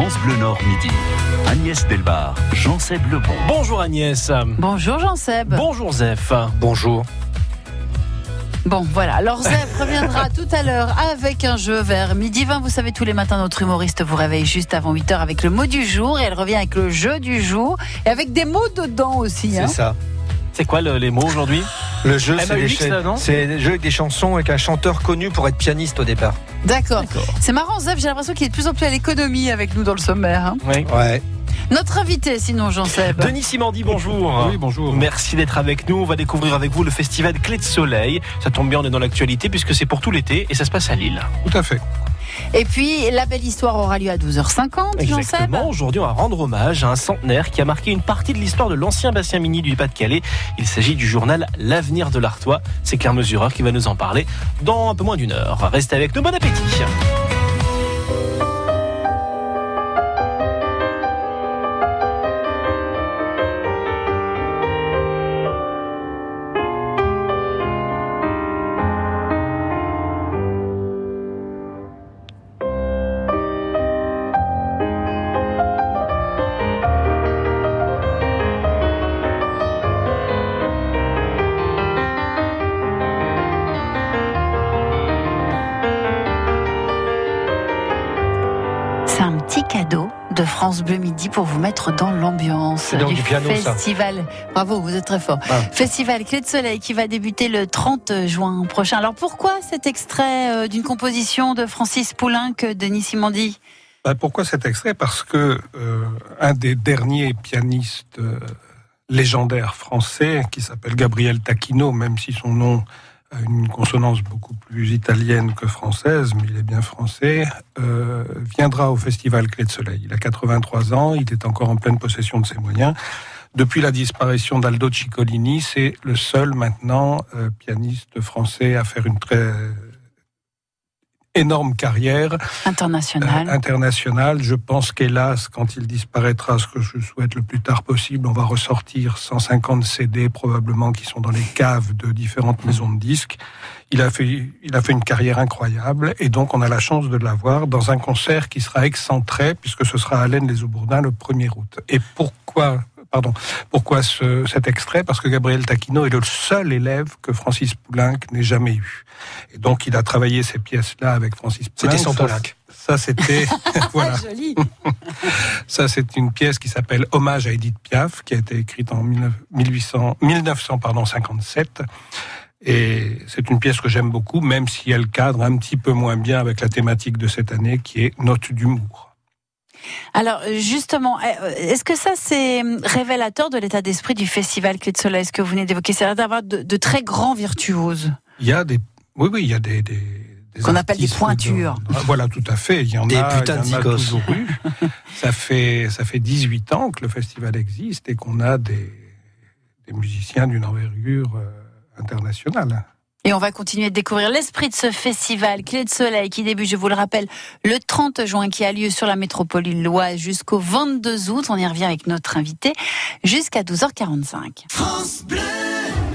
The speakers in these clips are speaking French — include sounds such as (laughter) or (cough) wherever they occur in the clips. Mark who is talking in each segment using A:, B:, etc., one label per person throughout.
A: France Bleu Nord Midi. Agnès Delbar, Jean-Seb Lebon.
B: Bonjour Agnès.
C: Bonjour Jean-Seb.
B: Bonjour Zef.
D: Bonjour.
C: Bon, voilà. Alors, Zef reviendra (laughs) tout à l'heure avec un jeu vers midi 20. Vous savez, tous les matins, notre humoriste vous réveille juste avant 8 heures avec le mot du jour et elle revient avec le jeu du jour et avec des mots dedans aussi.
D: C'est
C: hein.
D: ça.
B: C'est quoi le- les mots aujourd'hui
D: Le jeu, c'est des jeux avec des chansons avec un chanteur connu pour être pianiste au départ.
C: D'accord. C'est marrant, Zef, j'ai l'impression qu'il est de plus en plus à l'économie avec nous dans le sommaire. hein.
B: Oui.
D: Ouais.
C: Notre invité, sinon, Jean-Seb.
B: Denis Simandi, bonjour.
E: Oui, bonjour.
B: Merci d'être avec nous. On va découvrir avec vous le festival Clé de Soleil. Ça tombe bien, on est dans l'actualité puisque c'est pour tout l'été et ça se passe à Lille.
E: Tout à fait.
C: Et puis, la belle histoire aura lieu à 12h50, Jean-Seb.
B: Exactement. Aujourd'hui, on va rendre hommage à un centenaire qui a marqué une partie de l'histoire de l'ancien bassin mini du Pas-de-Calais. Il s'agit du journal L'avenir de l'Artois. C'est Claire Mesureur qui va nous en parler dans un peu moins d'une heure. Restez avec nous. Bon appétit.
C: Pour vous mettre dans l'ambiance
D: du piano, ça.
C: festival. Bravo, vous êtes très fort.
D: Ah.
C: Festival Clé de Soleil qui va débuter le 30 juin prochain. Alors pourquoi cet extrait euh, d'une composition de Francis Poulenc que Denis Simandi
E: Bah, pourquoi cet extrait? Parce que euh, un des derniers pianistes euh, légendaires français, qui s'appelle Gabriel Tacchino, même si son nom a une consonance beaucoup plus italienne que française, mais il est bien français, euh, viendra au festival Clé de Soleil. Il a 83 ans, il est encore en pleine possession de ses moyens. Depuis la disparition d'Aldo Ciccolini, c'est le seul maintenant euh, pianiste français à faire une très énorme carrière
C: international
E: euh, international. Je pense qu'hélas, quand il disparaîtra, ce que je souhaite le plus tard possible, on va ressortir 150 CD probablement qui sont dans les caves de différentes maisons de disques. Il a fait, il a fait une carrière incroyable et donc on a la chance de l'avoir dans un concert qui sera excentré puisque ce sera à Laine les Aubourdins le 1er août. Et pourquoi Pardon. Pourquoi ce, cet extrait? Parce que Gabriel Tacchino est le seul élève que Francis Poulenc n'ait jamais eu. Et donc, il a travaillé ces pièces-là avec Francis Poulenc.
D: C'était son
E: Ça,
D: Poulenc.
E: Ça, c'était (laughs) (laughs) voilà.
C: Ah, joli (laughs)
E: Ça, c'est une pièce qui s'appelle Hommage à Edith Piaf, qui a été écrite en 19- 1800, 1957. Et c'est une pièce que j'aime beaucoup, même si elle cadre un petit peu moins bien avec la thématique de cette année, qui est Note d'humour.
C: Alors justement, euh, est-ce que ça c'est révélateur de l'état d'esprit du festival Clé de Soleil? Ce que vous venez d'évoquer, c'est d'avoir de, de très grands virtuoses.
E: Il y a des, oui, oui, il y a des, des, des
C: Qu'on appelle des pointures.
E: de- Ah, voilà, tout à fait. Il y en
D: Des
E: a,
D: putains
E: il y en a
D: de zikos.
E: toujours eu. ça fait, ça fait 18 ans que le festival existe et qu'on a des, des musiciens d'une envergure euh, internationale.
C: Et on va continuer de découvrir l'esprit de ce festival Clé de Soleil qui débute, je vous le rappelle, le 30 juin qui a lieu sur la métropole lilloise jusqu'au 22 août. On y revient avec notre invité jusqu'à 12h45.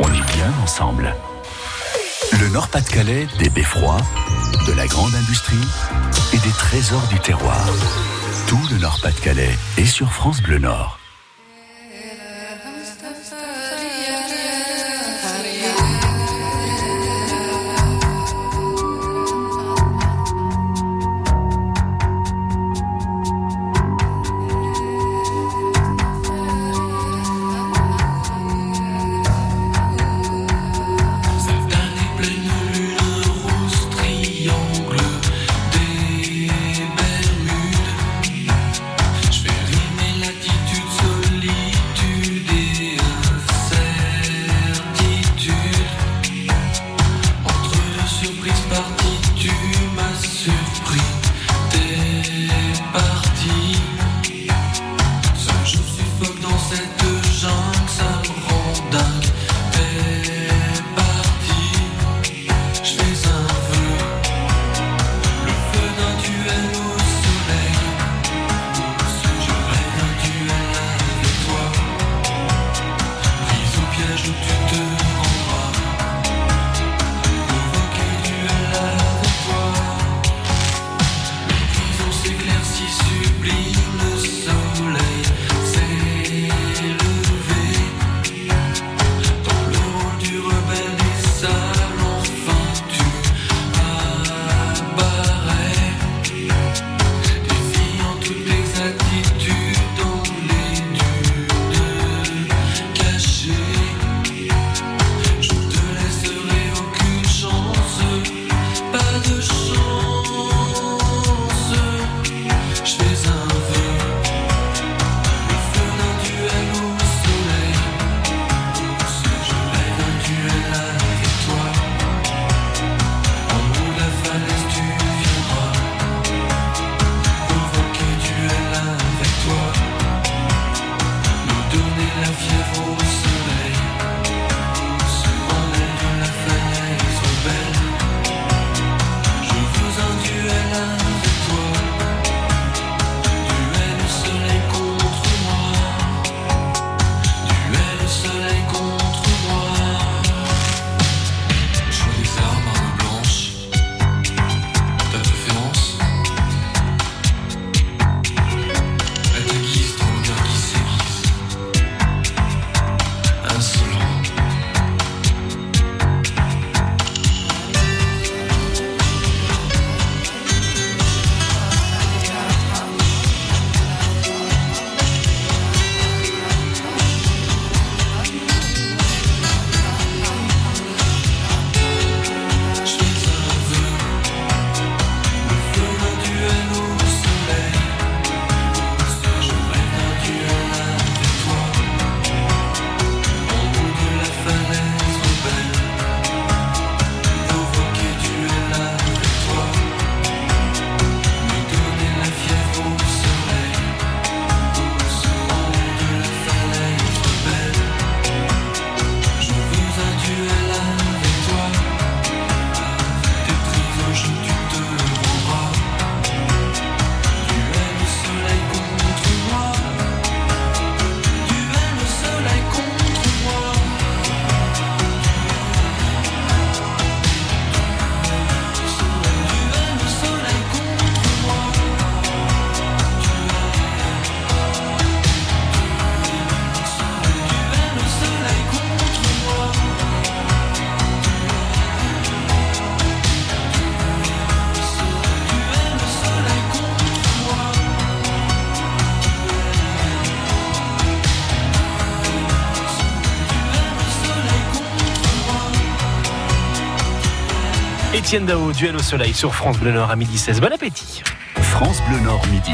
A: on est bien ensemble. Le Nord-Pas-de-Calais, des beffrois, de la grande industrie et des trésors du terroir. Tout le Nord-Pas-de-Calais est sur France Bleu Nord.
F: to
B: Étienne Dao, duel au soleil sur France Bleu Nord à midi 16. Bon appétit.
A: France Bleu Nord midi.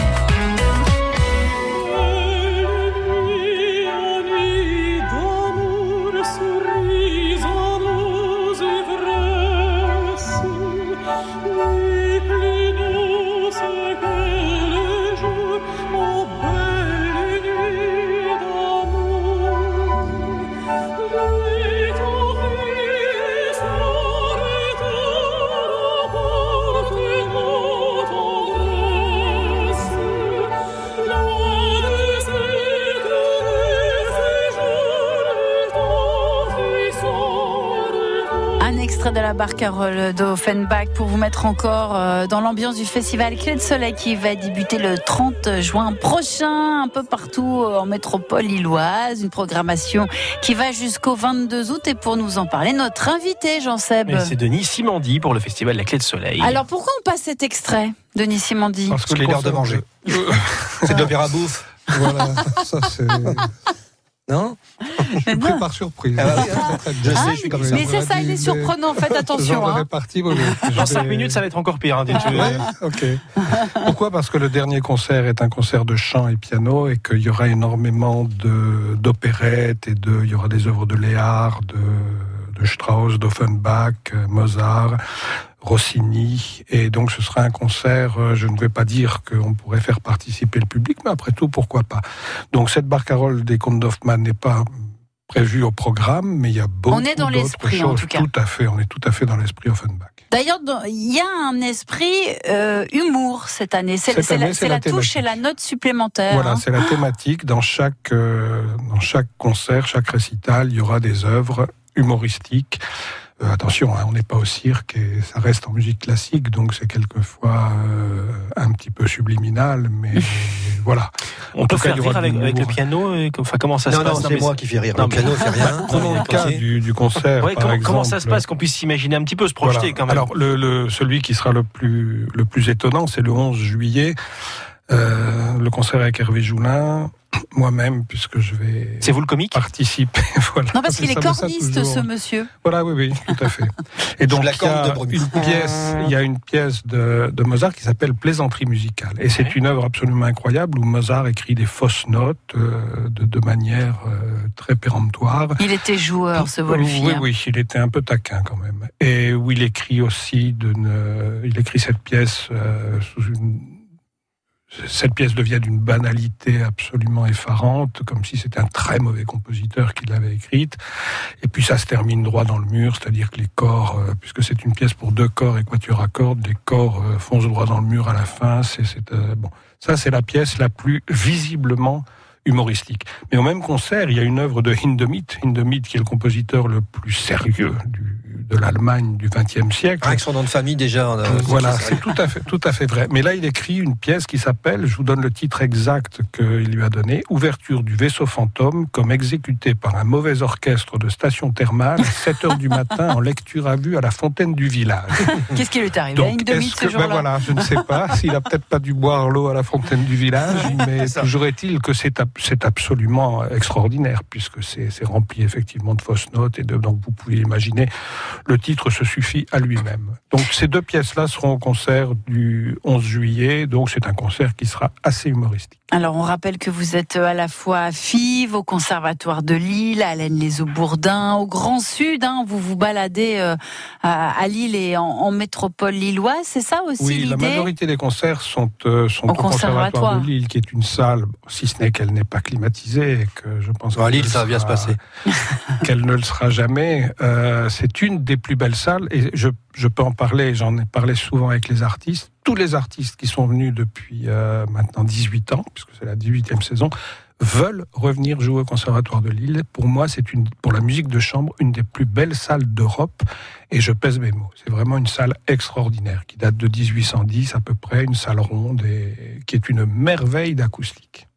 C: Extrait de la barcarolle d'Offenbach pour vous mettre encore euh, dans l'ambiance du festival Clé de Soleil qui va débuter le 30 juin prochain un peu partout euh, en métropole lilloise. Une programmation qui va jusqu'au 22 août et pour nous en parler, notre invité Jean-Seb.
B: C'est Denis Simandi pour le festival La Clé de Soleil.
C: Alors pourquoi on passe cet extrait, Denis Simandi?
E: Parce que
D: Il est l'heure de manger. (laughs) C'est de l'opéra bouffe.
E: Voilà, ça c'est. (laughs)
D: Non (laughs)
E: Je prépare surprise.
D: Ah bah oui, Je sais,
C: Ah,
D: je suis comme ça.
C: mais c'est ça, il est surprenant, faites (laughs) attention. hein.
B: Dans 5 minutes, ça va être encore pire. hein.
E: Ouais, ok. Pourquoi? Parce que le dernier concert est un concert de chant et piano et qu'il y aura énormément de d'opérettes et de, il y aura des œuvres de Léard, de, de Strauss, d'Offenbach, Mozart, Rossini. Et donc ce sera un concert, euh, je ne vais pas dire qu'on pourrait faire participer le public, mais après tout, pourquoi pas. Donc cette barcarolle des contes d'Hoffmann n'est pas prévue au programme, mais il y a beaucoup
C: On est dans l'esprit, en
E: choses.
C: tout cas.
E: Tout à fait, on est tout à fait dans l'esprit Offenbach.
C: D'ailleurs, il y a un esprit euh, humour cette année. C'est
E: Cette
C: c'est la,
E: année,
C: c'est
E: c'est
C: la
E: la
C: touche et la note supplémentaire.
E: Voilà,
C: hein.
E: c'est la thématique. Dans chaque, euh, dans chaque concert, chaque récital, il y aura des œuvres humoristiques. Euh, attention, hein, on n'est pas au cirque et ça reste en musique classique, donc c'est quelquefois euh, un petit peu subliminal, mais (laughs) voilà.
B: On
E: En
B: peut
E: cas,
B: faire rire avec, avec le piano. et comme- Enfin, comment ça
D: Non,
B: se
D: non,
B: passe
D: c'est moi qui fais rire.
B: Non, (laughs)
D: Le piano fait rien.
E: Prenons le cas du, du concert.
B: Ouais,
E: par
B: comment,
E: exemple.
B: comment ça se passe qu'on puisse s'imaginer un petit peu, se projeter
E: Voilà.
B: quand même
E: Alors, le, le- celui qui sera le plus, le plus étonnant, c'est le 11 juillet, euh, le concert avec Hervé Joulin, moi-même, puisque je vais
B: C'est vous le comique
E: participer. (laughs) voilà.
C: Non, parce qu'il est corniste, ce monsieur.
E: Voilà, oui, oui, tout à fait. (laughs) Et donc,
D: la
E: il y a
D: de
E: une pièce, il y a une pièce de, de Mozart qui s'appelle Plaisanterie musicale. Et c'est
B: Ouais.
E: une œuvre absolument incroyable où Mozart écrit des fausses notes euh, de, de manière euh, très péremptoire.
C: Il était joueur, ce Wolfi.
E: Oui,
C: hein.
E: oui, il était un peu taquin quand même. Et où il écrit aussi d'une, il écrit cette pièce euh, sous une, cette pièce devient d'une banalité absolument effarante, comme si c'était un très mauvais compositeur qui l'avait écrite. Et puis ça se termine droit dans le mur, c'est-à-dire que les corps, euh, puisque c'est une pièce pour deux corps et quatuor à cordes, les corps euh, foncent droit dans le mur à la fin. C'est, euh, bon, ça c'est la pièce la plus visiblement humoristique. Mais au même concert, il y a une œuvre de Hindemith, Hindemith qui est le compositeur le plus sérieux du, de l'Allemagne du XXe siècle.
D: Avec son nom de famille déjà. on a-
E: Voilà,
D: c'est-
E: tout à fait, tout à fait vrai. Mais là, il écrit une pièce qui s'appelle, je vous donne le titre exact qu'il lui a donné, Ouverture du vaisseau fantôme, comme exécuté par un mauvais orchestre de station thermale, 7 heures du matin, en lecture à vue à la fontaine du village.
C: Qu'est-ce qui lui est arrivé demi
E: est-ce
C: ce
E: que-
C: jour-là
E: ben voilà, je ne sais pas s'il a peut-être pas dû boire l'eau à la fontaine du village, mais toujours est-il que c'est c'est absolument extraordinaire puisque c'est rempli effectivement de fausses notes et de, donc vous pouvez imaginer le titre se suffit à lui-même. Donc ces deux pièces-là seront au concert du 11 juillet, donc c'est un concert qui sera assez humoristique.
C: Alors, on rappelle que vous êtes euh, à la fois à FIV, au Conservatoire de Lille, à Laine-les-Eaux-Bourdins, au Grand Sud. Hein, vous vous baladez euh, à, à Lille et en, en métropole lilloise. C'est ça aussi
E: Oui, la majorité des concerts sont, euh, sont
C: Au
E: au, Conservatoire.
C: conservatoire.
E: de Lille, qui est une salle, si ce n'est qu'elle n'est pas climatisée, et que je pense
D: Bon, à Lille, ça va bien se passer. (laughs)
E: qu'elle ne le sera jamais. Euh, c'est une des plus belles salles, et je, je peux en parler, j'en ai parlé souvent avec les artistes. Tous les artistes qui sont venus depuis euh, maintenant 18 ans, puisque c'est la 18e saison, veulent revenir jouer au Conservatoire de Lille. Pour moi, c'est une, pour la musique de chambre, une des plus belles salles d'Europe, et je pèse mes mots. C'est vraiment une salle extraordinaire, qui date de 1810 à peu près, une salle ronde, et qui est une merveille d'acoustique.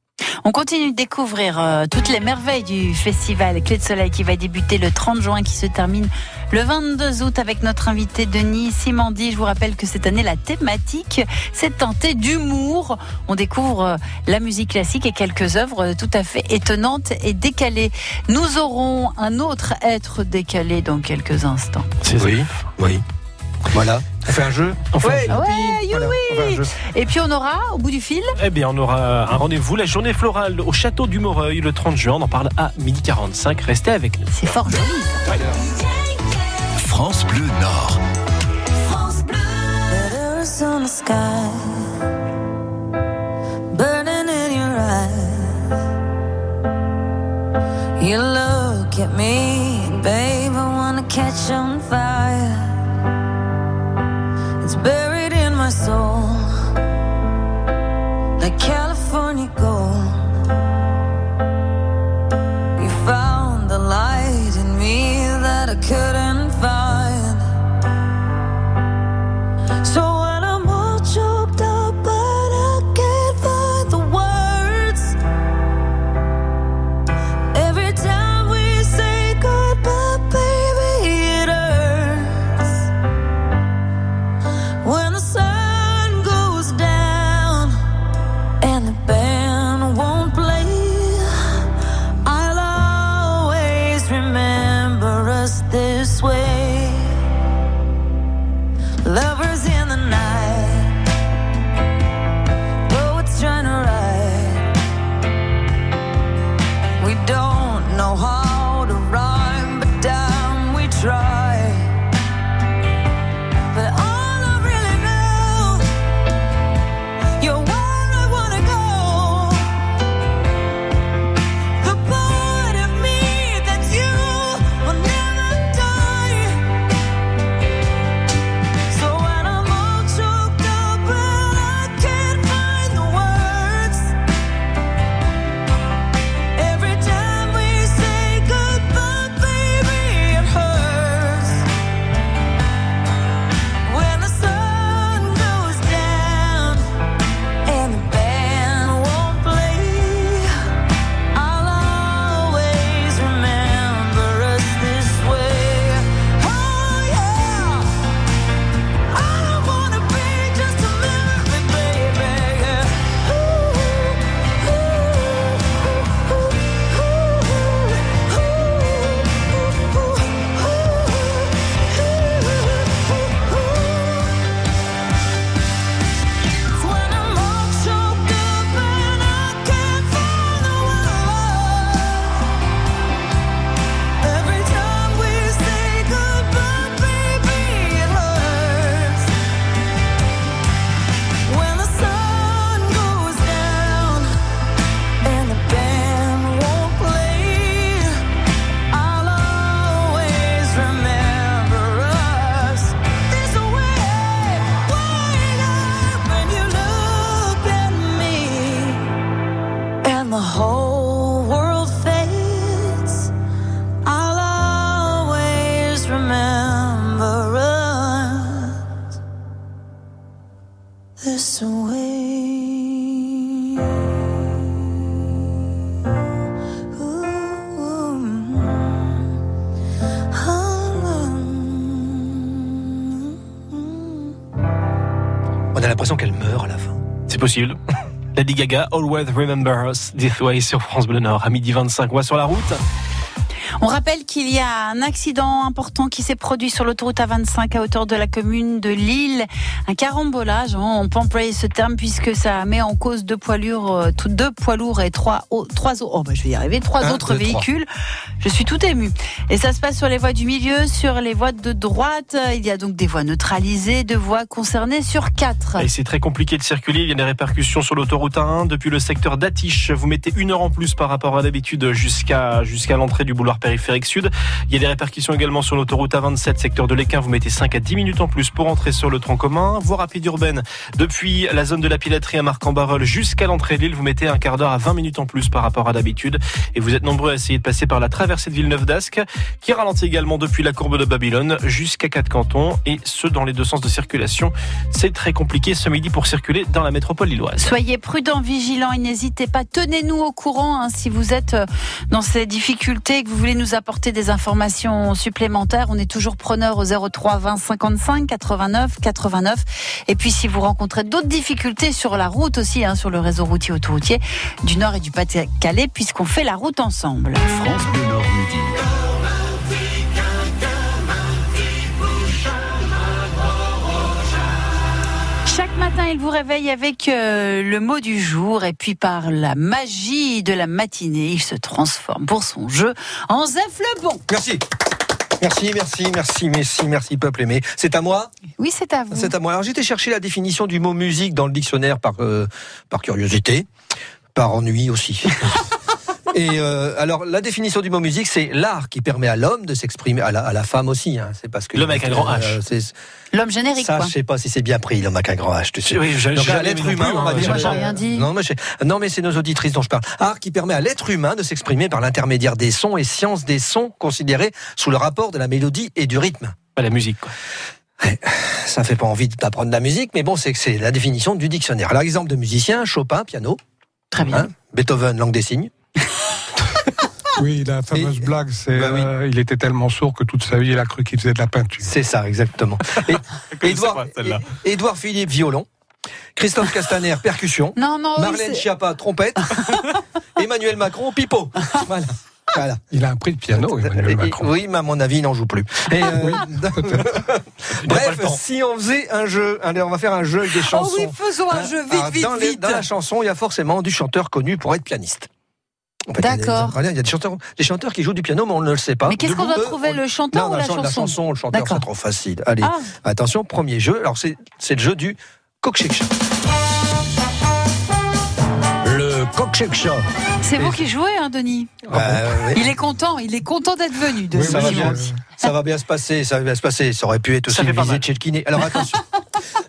C: On continue de découvrir euh, toutes les merveilles du festival Clé de Soleil qui va débuter le 30 juin, qui se termine le 22 août avec notre invité Denis Simandi. Je vous rappelle que cette année, la thématique, c'est teinté d'humour. On découvre euh, la musique classique et quelques œuvres euh, tout à fait étonnantes et décalées. Nous aurons un autre être décalé dans quelques instants.
B: C'est
D: Oui, oui. Voilà. On fait un jeu Ouais,
C: ouais.
D: Voilà, on fait un jeu.
C: Et puis on aura, au bout du fil,
B: Eh bien, on aura un rendez-vous, la journée florale au château du Moreuil le 30 juin. On en parle à 12h45. Restez avec nous.
C: c'est fort joli.
A: France Bleu Nord.
F: Arizona sky burning in your eyes. You look at me, babe, I wanna catch on fire. Soul,
B: possible. (laughs) Lady Gaga, Always Remember Us, This Way sur France Bleu Nord, à midi 25. On va sur la route.
C: On rappelle qu'il y a un accident important qui s'est produit sur l'autoroute A25 à hauteur de la commune de Lille. Un carambolage, hein, on peut employer ce terme puisque ça met en cause deux poids lourds, euh, tout- deux poids lourds et trois, trois, oh, bah, je vais y arriver, trois
D: Un,
C: autres
D: deux, trois.
C: véhicules. Je suis tout ému. Et ça se passe sur les voies du milieu, sur les voies de droite. Il y a donc des voies neutralisées, deux voies concernées sur quatre.
B: Et c'est très compliqué de circuler. Il y a des répercussions sur l'autoroute A1 depuis le secteur d'Atiche. Vous mettez une heure en plus par rapport à d'habitude jusqu'à jusqu'à l'entrée du boulevard périphérique sud. Il y a des répercussions également sur l'autoroute A27 secteur de l'Équin. Vous mettez 5 à 10 minutes en plus pour entrer sur le tronc commun. Voie rapide urbaine depuis la zone de la pilaterie à Marc-en-Barœul jusqu'à l'entrée de l'île. Vous mettez un quart d'heure à 20 minutes en plus par rapport à d'habitude. Et vous êtes nombreux à essayer de passer par la traversée de Villeneuve d'Ascq qui ralentit également depuis la courbe de Babylone jusqu'à quatre cantons et ce dans les deux sens de circulation. C'est très compliqué ce midi pour circuler dans la métropole lilloise.
C: Soyez prudents, vigilants et n'hésitez pas. Tenez-nous au courant hein, si vous êtes euh, dans ces difficultés et que vous nous apporter des informations supplémentaires. On est toujours preneur au 03 20 55 89 89. Et puis si vous rencontrez d'autres difficultés sur la route aussi, hein, sur le réseau routier autoroutier du Nord et du Pas-de-Calais, puisqu'on fait la route ensemble.
A: France Nord.
C: Il vous réveille avec euh, le mot du jour et puis par la magie de la matinée, il se transforme pour son jeu en Zef le bon.
D: Merci. Merci, merci, merci, merci, merci, peuple aimé. C'est à moi
C: Oui, c'est à vous.
D: C'est à moi. Alors, j'étais chercher la définition du mot musique dans le dictionnaire par, euh, par curiosité, par ennui aussi. (laughs) Et euh, alors, la définition du mot musique, c'est l'art qui permet à l'homme de s'exprimer, à la, à la femme aussi. Hein. C'est parce que
B: L'homme avec un grand H.
D: Euh, c'est-
C: L'homme générique,
D: ça,
C: quoi.
D: je sais pas si c'est bien pris, l'homme avec un grand H. Tu sais.
B: Oui, j'ai-
D: Donc, à
B: jamais
D: l'être humain,
B: plus,
D: on va
B: hein.
D: dire.
C: J'ai rien dit.
D: Non, mais, j'ai- non, mais c'est nos auditrices dont je parle. Art qui permet à l'être humain de s'exprimer par l'intermédiaire des sons et science des sons considérés sous le rapport de la mélodie et du rythme.
B: Pas la musique, quoi.
D: Ça fait pas envie d'apprendre la musique, mais bon, c'est que c'est la définition du dictionnaire. Alors, exemple de musicien, Chopin, piano,
C: Très bien.
D: hein, Beethoven, langue des signes.
E: Oui, la fameuse
D: Et-
E: blague, c'est
D: Bah oui.
E: euh, il était tellement sourd que toute sa vie, il a cru qu'il faisait de la peinture.
D: C'est ça, exactement. (laughs) Et, Édouard,
B: pas,
D: Édouard Philippe, violon. Christophe Castaner, percussion. (laughs)
C: Non, non, oui,
D: Marlène
C: c'est-
D: Schiappa, trompette. (laughs) Emmanuel Macron, pipeau. Voilà. Voilà.
E: Il a un prix de piano, Emmanuel
D: Et-
E: Macron.
D: Oui, mais à mon avis, il n'en joue plus. Et, euh, Bref, si on faisait un jeu, allez, on va faire un jeu avec des chansons.
C: Oh oui, faisons un
D: Hein
C: jeu vite, vite,
D: dans, les-
C: vite.
D: dans la chanson, il y a forcément du chanteur connu pour être pianiste. En fait, il y a des-
C: D'accord.
D: Il y a des chanteurs, des chanteurs qui jouent du piano, mais on ne le sait pas.
C: Mais qu'est-ce qu'on doit trouver,
D: on-
C: le chanteur
D: Non,
C: ou la
D: chan-
C: chanson
D: le chanteur, c'est trop facile. Allez,
C: Ah.
D: attention, premier jeu. Alors, c'est c'est le jeu du coq
G: Le coq-shake-chat.
C: C'est vous qui jouez, hein, Denis Il est content, il est content d'être venu. De
E: Oui,
D: ça, va bien, ça va bien se passer, ça va bien se passer. Ça aurait pu être aussi
B: Ça
D: une visite chez le kiné. Alors (laughs) attention.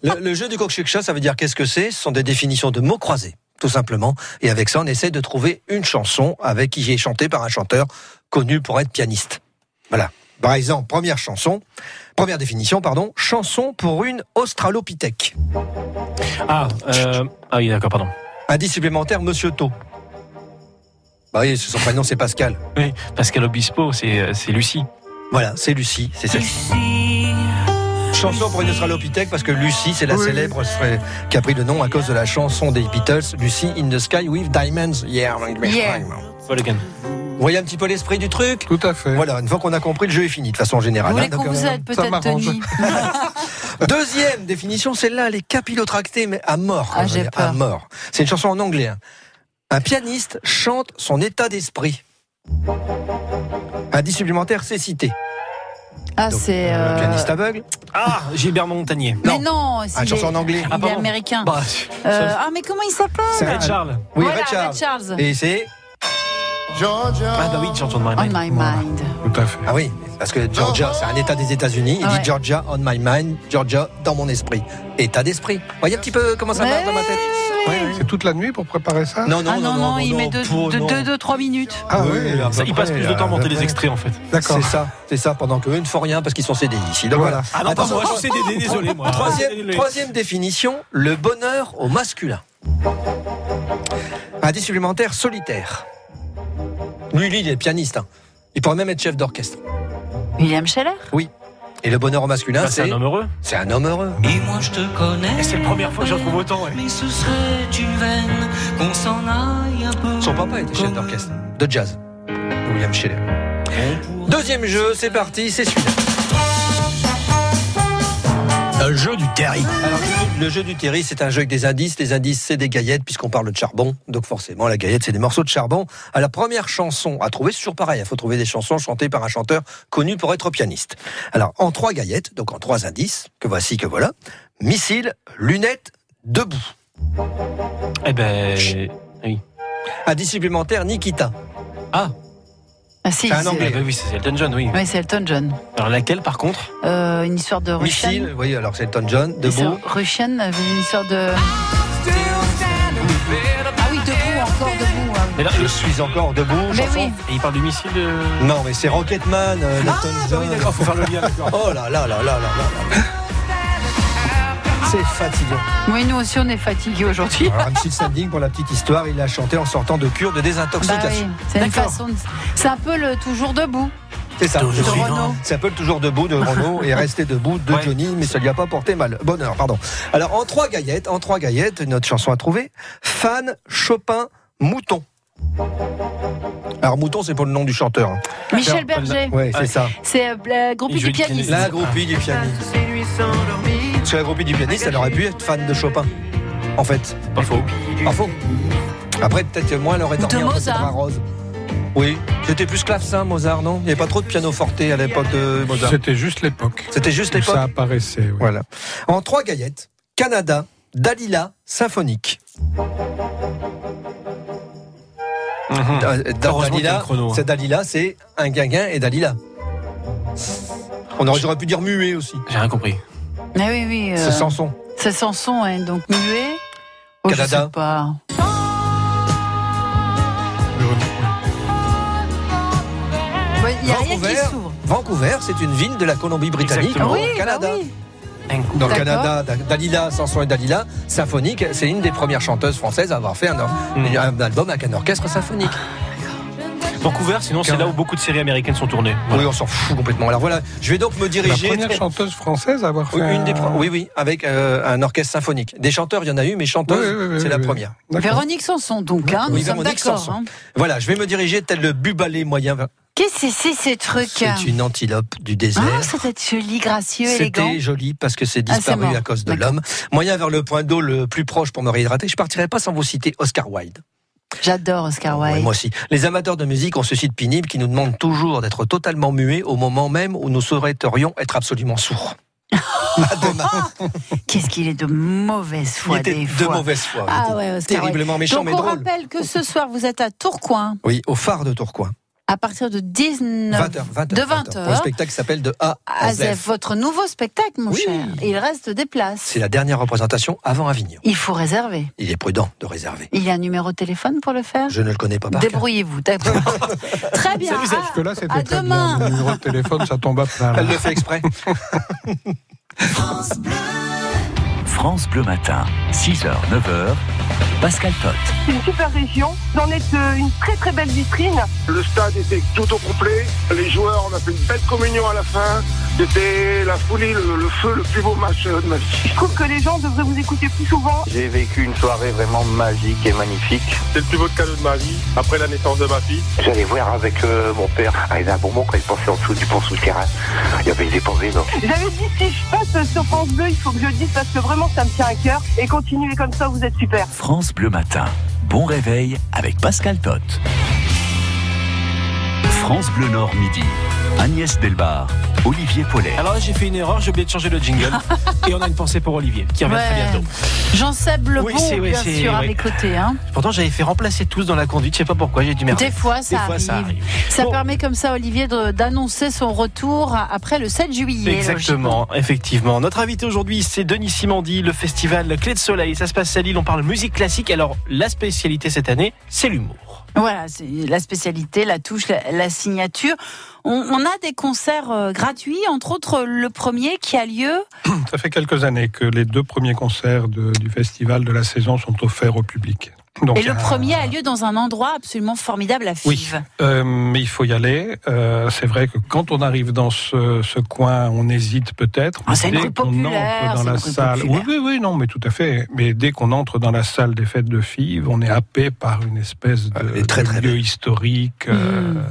D: le, le jeu du coq chat, ça veut dire qu'est-ce que c'est? Ce sont des définitions de mots croisés, tout simplement. Et avec ça, on essaie de trouver une chanson avec qui est chantée par un chanteur connu pour être pianiste. Voilà. Par exemple, première chanson, première définition, pardon, chanson pour une australopithèque.
B: Ah, euh... ah oui, d'accord, pardon.
D: Indice supplémentaire, Monsieur To. Bah oui, son prénom c'est Pascal.
B: Oui, Pascal Obispo, c'est euh, c'est Lucie.
D: Voilà, c'est Lucie, c'est celle-ci. Chanson pour une australopithèque parce que Lucie, c'est la
E: Oui.
D: célèbre qui a pris le nom à cause de la chanson des Beatles, Lucy in the Sky with Diamonds. Yeah.
C: Yeah.
D: Vous voyez un petit peu l'esprit du truc?
E: Tout à fait.
D: Voilà, une fois qu'on a compris, le jeu est fini de façon générale.
C: Vous voulez
D: hein,
C: qu'on vous
D: euh,
C: aide peut-être, (laughs)
D: Deuxième définition, celle-là, elle est capillotractée, mais à mort.
C: Ah, j'ai peur.
D: À mort. C'est une chanson en anglais. hein. Un pianiste chante son état d'esprit. Indice supplémentaire, c'est cité.
C: Ah, c'est.
D: Un
C: euh,
D: pianiste aveugle
B: Ah, Gilbert Montagnier.
C: Mais non,
D: Un
C: s'il
D: chanson
C: est-
D: en anglais.
C: Il
B: Ah,
C: est
B: pardon.
C: américain.
B: Bah,
C: Euh, ah, mais comment il s'appelle
D: C'est
B: Red Charles.
D: Oui,
C: Voilà,
D: Red Charles.
C: Red Charles.
D: Et c'est
B: Ah bah oui, chanson de My
C: On
B: Mind.
C: my mind.
E: Tout à fait.
D: Ah oui, parce que Georgia, c'est un état des États-Unis. Il
C: Ah ouais.
D: dit Georgia on my mind, Georgia dans mon esprit. État d'esprit. Vous voyez un petit peu comment ça marche dans ma tête
C: ouais.
E: C'est toute la nuit pour préparer ça
D: Non, non,
C: ah non, non, il met
D: pour-
C: 2-3 minutes.
E: Ah
D: Oui,
E: oui,
B: Ça, il passe plus de temps à monter les extraits en fait.
E: D'accord.
D: C'est ça, c'est ça, pendant qu'eux ne font rien parce qu'ils sont CDI ici. Donc voilà.
B: Ah non, pas moi, je suis CDD, désolé moi.
D: Troisième,
B: Désolé.
D: troisième définition, le bonheur au masculin. Indice supplémentaire, solitaire. Lui, lui, il est pianiste. hein. Il pourrait même être chef d'orchestre.
C: William Scheller?
D: Et le bonheur au masculin,
B: Bah, c'est
D: c'est
B: un homme heureux.
D: c'est un homme heureux.
H: Et moi je te connais.
B: Et c'est la première fois que j'en trouve autant. ouais.
H: Mais ce serait une veine qu'on s'en aille un peu.
D: Son papa était chef d'orchestre de jazz, William Scheller. Deuxième jeu, c'est parti, c'est celui-là.
G: Un jeu du Terry.
D: Alors, le jeu- le du Terry, c'est un jeu avec des indices. Les indices, c'est des gaillettes, puisqu'on parle de charbon. Donc, forcément, la gaillette, c'est des morceaux de charbon. À la première chanson à trouver, c'est toujours pareil. Il faut trouver des chansons chantées par un chanteur connu pour être pianiste. Alors, en trois gaillettes, donc en trois indices, que voici, que voilà. Missile, lunettes, debout.
B: Eh ben.
D: Indice supplémentaire, Nikita.
C: Ah si,
D: C'est un anglais.
B: Ah bah oui, c'est Elton John, oui.
C: Oui, c'est Elton John.
B: Alors laquelle par contre
C: Euh, une histoire de Russian.
D: Missile, oui, alors c'est Elton John, debout.
C: Russian, euh, une histoire de. Ah oui, debout, encore debout. ah oui.
B: Mais là,
D: Je suis encore debout.
C: Mais
D: chanson.
C: oui.
B: Et il parle du missile de...
D: Non, mais c'est Rocketman, euh,
C: Ah,
D: d'Elton
B: bah
D: John.
B: faut faire le lien, d'accord.
D: Oh là là là là là là là. C'est fatigant.
C: Oui, nous aussi, on est fatigués aujourd'hui.
D: Alors, Ramsil Sanding, pour la petite histoire, il a chanté en sortant de cure de
C: Bah
D: désintoxication.
C: oui, c'est une façon. de- C'est un peu le toujours debout.
D: C'est ça.
C: De Renault.
D: C'est un peu le toujours debout de Renault (laughs) et rester debout de
B: Ouais.
D: Johnny, mais ça lui a pas porté mal. Bonheur, pardon. Alors, en trois gaillettes, en trois gaillettes, une autre chanson à trouver. Fan, Chopin, Mouton. Alors, Mouton, c'est pour le nom du chanteur. hein.
C: Michel Berger.
D: Ouais, c'est ça.
C: C'est euh, la groupie du
B: du
C: pianiste.
B: pianiste.
D: La groupie du pianiste. Parce que la groupie du pianiste, elle aurait pu être fan de Chopin. en fait.
B: Pas faux.
D: Pas faux. Après, peut-être moins l'aurait
C: De
D: dormi entre ses
C: Mozart.
D: roses. Oui, c'était plus clavecin, Mozart, non? Il n'y avait pas trop de piano forte à l'époque de Mozart.
E: C'était juste l'époque.
D: C'était juste l'époque.
E: Ça apparaissait. oui.
D: Voilà. En trois gaillettes, Canada, Dalila, symphonique.
B: Mhm. A
D: Dalila,
B: chrono, hein.
D: c'est Dalila, c'est un guinguin et Dalila. On aurait, j'aurais pu dire muet aussi.
B: J'ai rien compris.
C: Ah oui, oui. euh,
D: C'est Samson.
C: C'est Samson, hein, donc muet. Oh, je
D: Canada.
C: sais pas. Ouais, Il n'y a rien qui
D: Vancouver,
C: s'ouvre.
D: Vancouver, c'est une ville de la Colombie-Britannique au
C: Oui, bah
D: Canada.
C: oui.
D: Dans le. Canada, Da- Dalila, Samson et Dalila, symphonique, c'est une des premières chanteuses françaises à avoir fait un,
B: Mm.
D: un album avec un orchestre symphonique.
B: Vancouver, sinon c'est là où beaucoup de séries américaines sont tournées. Voilà.
D: Oui, on s'en fout complètement. Alors voilà, je vais donc me
E: La
D: diriger.
E: première chanteuse française à avoir fait.
D: Oui, une des oui, oui, avec euh, un orchestre symphonique. Des chanteurs, il y en a eu, mais chanteuses,
E: Oui, oui, oui,
D: c'est
E: oui,
D: la
E: oui.
D: première.
C: Véronique Sanson, donc, hein, nous sommes d'accord. Hein.
D: Voilà, je vais me diriger tel le bubalé moyen.
C: Qu'est-ce que c'est ces trucs
D: C'est une antilope du désert.
C: Ah, c'est joli, gracieux, élégant.
D: C'était joli parce que c'est
C: Ah,
D: disparu à cause de l'homme. Moyen vers le point d'eau le plus proche pour me réhydrater. Je partirai pas sans vous citer Oscar Wilde.
C: J'adore Oscar
D: Ouais,
C: Wilde.
D: moi aussi. Les amateurs de musique ont ce site pénible qui nous demande toujours d'être totalement muets au moment même où nous souhaiterions être absolument sourds. (laughs) (laughs)
C: Qu'est-ce qu'il est de mauvaise
D: Il
C: foi
D: était
C: des
D: de
C: fois.
D: mauvaise foi.
C: Ah ouais, Oscar Wilde.
D: Terriblement méchant,
C: Donc
D: mais
C: on
D: drôle.
C: rappelle que ce soir vous êtes à Tourcoing
D: Oui, au phare de Tourcoing.
C: À partir de 19
D: 20h, 20h.
C: de 20
D: Pour le spectacle s'appelle de A à Z.
C: Azef, votre nouveau spectacle, mon
D: Oui.
C: cher. Il reste des places.
D: C'est la dernière représentation avant Avignon.
C: Il faut réserver.
D: Il est prudent de réserver.
C: Il y a un numéro de téléphone pour le faire
D: Je ne le connais pas.
C: Débrouillez-vous. d'accord. (laughs) Très bien.
E: Parce que là, c'était
C: à
E: très
C: demain.
E: bien. Le numéro de téléphone, ça tombe à plat.
D: Elle le fait exprès.
A: France (laughs) Bleu Matin, 6h, 9h, Pascal Tot.
I: C'est une super région. Vous en êtes euh, une très très belle vitrine.
J: Le stade était tout au complet. Les joueurs, on a fait une belle communion à la fin. C'était la folie, le, le feu, le plus beau match de ma vie.
I: Je trouve que les gens devraient vous écouter plus souvent.
K: J'ai vécu une soirée vraiment magique et magnifique.
J: C'est le plus beau cadeau de ma vie, après la naissance de ma fille.
K: J'allais voir avec euh, mon père à un moment quand il passait en dessous du pont souterrain. Il y avait des pavés, non?
I: J'avais dit si je passe sur France Bleu, il faut que je le dise parce que vraiment ça me tient à cœur. Et continuez comme ça, vous êtes super.
A: France Bleu Matin, bon réveil avec Pascal Tot. France Bleu Nord midi, Agnès Delbar, Olivier Paulet.
B: Alors là, j'ai fait une erreur, j'ai oublié de changer le jingle. (laughs) et on a une pensée pour Olivier, qui revient très bientôt.
C: Jean-Seb Lebon,
B: Oui, c'est- oui,
C: bien sûr, à
B: oui.
C: mes côtés. Hein.
B: Pourtant, j'avais fait remplacer tous dans la conduite, je sais pas pourquoi, j'ai dû merde.
C: Des fois, ça
B: Des fois, ça
C: arrive. Ça
B: Bon.
C: permet comme ça, Olivier, d'annoncer son retour après le 7 juillet.
B: Exactement, effectivement. Notre invité aujourd'hui, c'est Denis Simandi, le festival Clé de Soleil. Ça se passe à Lille, on parle musique classique. Alors, la spécialité cette année, c'est l'humour.
C: Voilà, c'est la spécialité, la touche, la, signature. On, a des concerts euh, gratuits, entre autres le premier qui a lieu.
E: Ça fait quelques années que les deux premiers concerts du festival de la saison sont offerts au public. Donc,
C: et le
E: a-
C: premier a lieu dans un endroit absolument formidable à
E: Oui,
C: Fives.
E: euh, mais il faut y aller. Euh, c'est vrai que quand on arrive dans ce, ce coin, on hésite peut-être.
C: Ah, c'est une rue populaire,
E: entre dans la salle, oui,
C: populaire.
E: oui, oui, non, mais tout à fait. Mais dès qu'on entre dans la salle des fêtes de Fives, on est happé par une espèce de,
D: très,
E: de
D: très
E: lieu historique. euh,
C: Mm.